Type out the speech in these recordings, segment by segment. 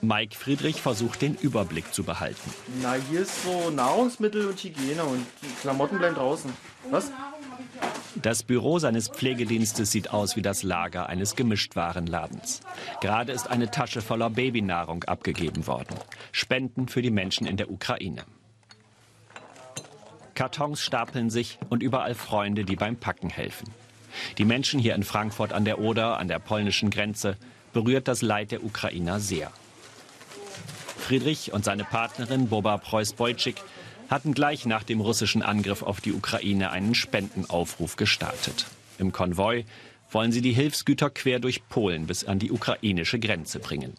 Mike Friedrich versucht den Überblick zu behalten. Na, hier ist so Nahrungsmittel und Hygiene und die Klamotten bleiben draußen. Was? Das Büro seines Pflegedienstes sieht aus wie das Lager eines Gemischtwarenladens. Gerade ist eine Tasche voller Babynahrung abgegeben worden. Spenden für die Menschen in der Ukraine. Kartons stapeln sich und überall Freunde, die beim Packen helfen. Die Menschen hier in Frankfurt an der Oder, an der polnischen Grenze, berührt das Leid der Ukrainer sehr. Friedrich und seine Partnerin Boba Preuß-Beutschik hatten gleich nach dem russischen Angriff auf die Ukraine einen Spendenaufruf gestartet. Im Konvoi wollen sie die Hilfsgüter quer durch Polen bis an die ukrainische Grenze bringen.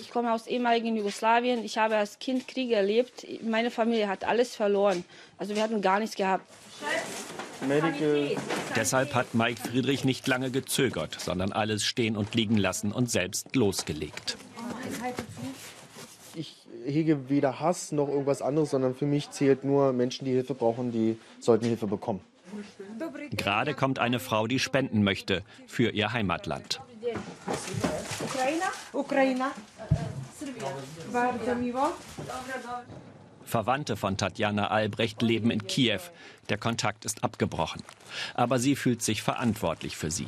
Ich komme aus ehemaligen Jugoslawien. Ich habe als Kind Krieg erlebt. Meine Familie hat alles verloren. Also wir hatten gar nichts gehabt. Medical. Deshalb hat Mike Friedrich nicht lange gezögert, sondern alles stehen und liegen lassen und selbst losgelegt hege weder Hass noch irgendwas anderes, sondern für mich zählt nur Menschen, die Hilfe brauchen, die sollten Hilfe bekommen. Gerade kommt eine Frau, die spenden möchte für ihr Heimatland. Verwandte von Tatjana Albrecht leben in Kiew. Der Kontakt ist abgebrochen. Aber sie fühlt sich verantwortlich für sie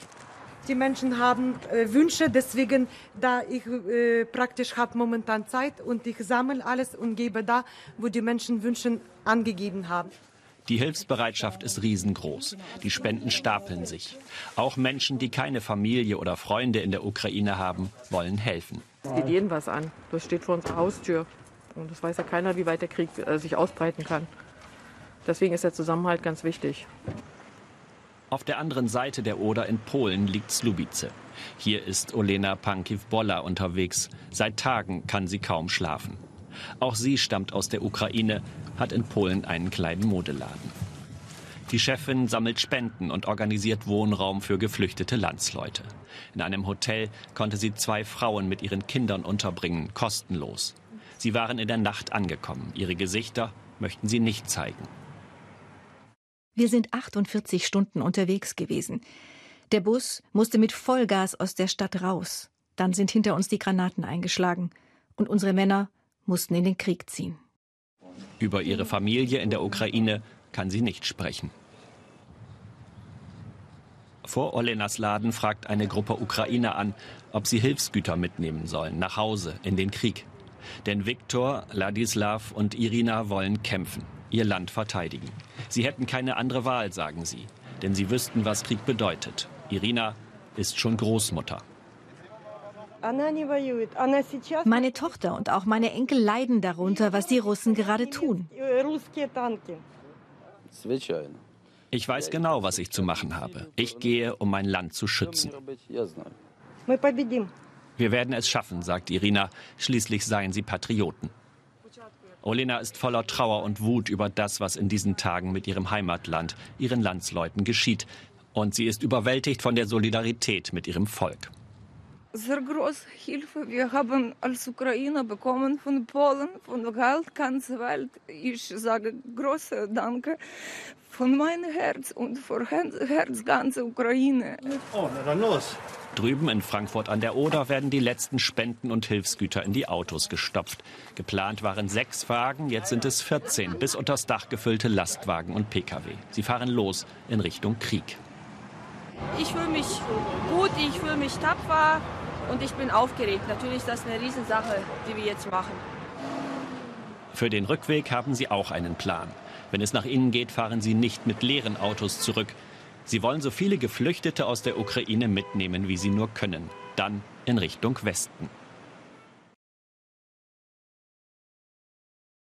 die Menschen haben äh, Wünsche, deswegen da ich äh, praktisch habe momentan Zeit und ich sammle alles und gebe da, wo die Menschen Wünsche angegeben haben. Die Hilfsbereitschaft ist riesengroß. Die Spenden stapeln sich. Auch Menschen, die keine Familie oder Freunde in der Ukraine haben, wollen helfen. Es geht jeden was an. Das steht vor unserer Haustür. Und das weiß ja keiner, wie weit der Krieg äh, sich ausbreiten kann. Deswegen ist der Zusammenhalt ganz wichtig. Auf der anderen Seite der Oder in Polen liegt Slubice. Hier ist Olena Pankiw-Bolla unterwegs. Seit Tagen kann sie kaum schlafen. Auch sie stammt aus der Ukraine, hat in Polen einen kleinen Modeladen. Die Chefin sammelt Spenden und organisiert Wohnraum für geflüchtete Landsleute. In einem Hotel konnte sie zwei Frauen mit ihren Kindern unterbringen, kostenlos. Sie waren in der Nacht angekommen. Ihre Gesichter möchten sie nicht zeigen. Wir sind 48 Stunden unterwegs gewesen. Der Bus musste mit Vollgas aus der Stadt raus. Dann sind hinter uns die Granaten eingeschlagen. Und unsere Männer mussten in den Krieg ziehen. Über ihre Familie in der Ukraine kann sie nicht sprechen. Vor Olenas Laden fragt eine Gruppe Ukrainer an, ob sie Hilfsgüter mitnehmen sollen, nach Hause, in den Krieg. Denn Viktor, Ladislav und Irina wollen kämpfen ihr Land verteidigen. Sie hätten keine andere Wahl, sagen sie, denn sie wüssten, was Krieg bedeutet. Irina ist schon Großmutter. Meine Tochter und auch meine Enkel leiden darunter, was die Russen gerade tun. Ich weiß genau, was ich zu machen habe. Ich gehe, um mein Land zu schützen. Wir werden es schaffen, sagt Irina. Schließlich seien sie Patrioten. Olena ist voller Trauer und Wut über das, was in diesen Tagen mit ihrem Heimatland, ihren Landsleuten geschieht. Und sie ist überwältigt von der Solidarität mit ihrem Volk. Sehr große Hilfe. Wir haben als Ukrainer bekommen von Polen, von der ganzen Welt. Ich sage große Danke von meinem Herz und von Herz ganze Ukraine. Oh, na dann los. Drüben in Frankfurt an der Oder werden die letzten Spenden und Hilfsgüter in die Autos gestopft. Geplant waren sechs Wagen, jetzt sind es 14 bis unters Dach gefüllte Lastwagen und Pkw. Sie fahren los in Richtung Krieg. Ich fühle mich gut, ich fühle mich tapfer und ich bin aufgeregt. Natürlich ist das eine Riesensache, die wir jetzt machen. Für den Rückweg haben sie auch einen Plan. Wenn es nach innen geht, fahren sie nicht mit leeren Autos zurück. Sie wollen so viele Geflüchtete aus der Ukraine mitnehmen, wie sie nur können. Dann in Richtung Westen.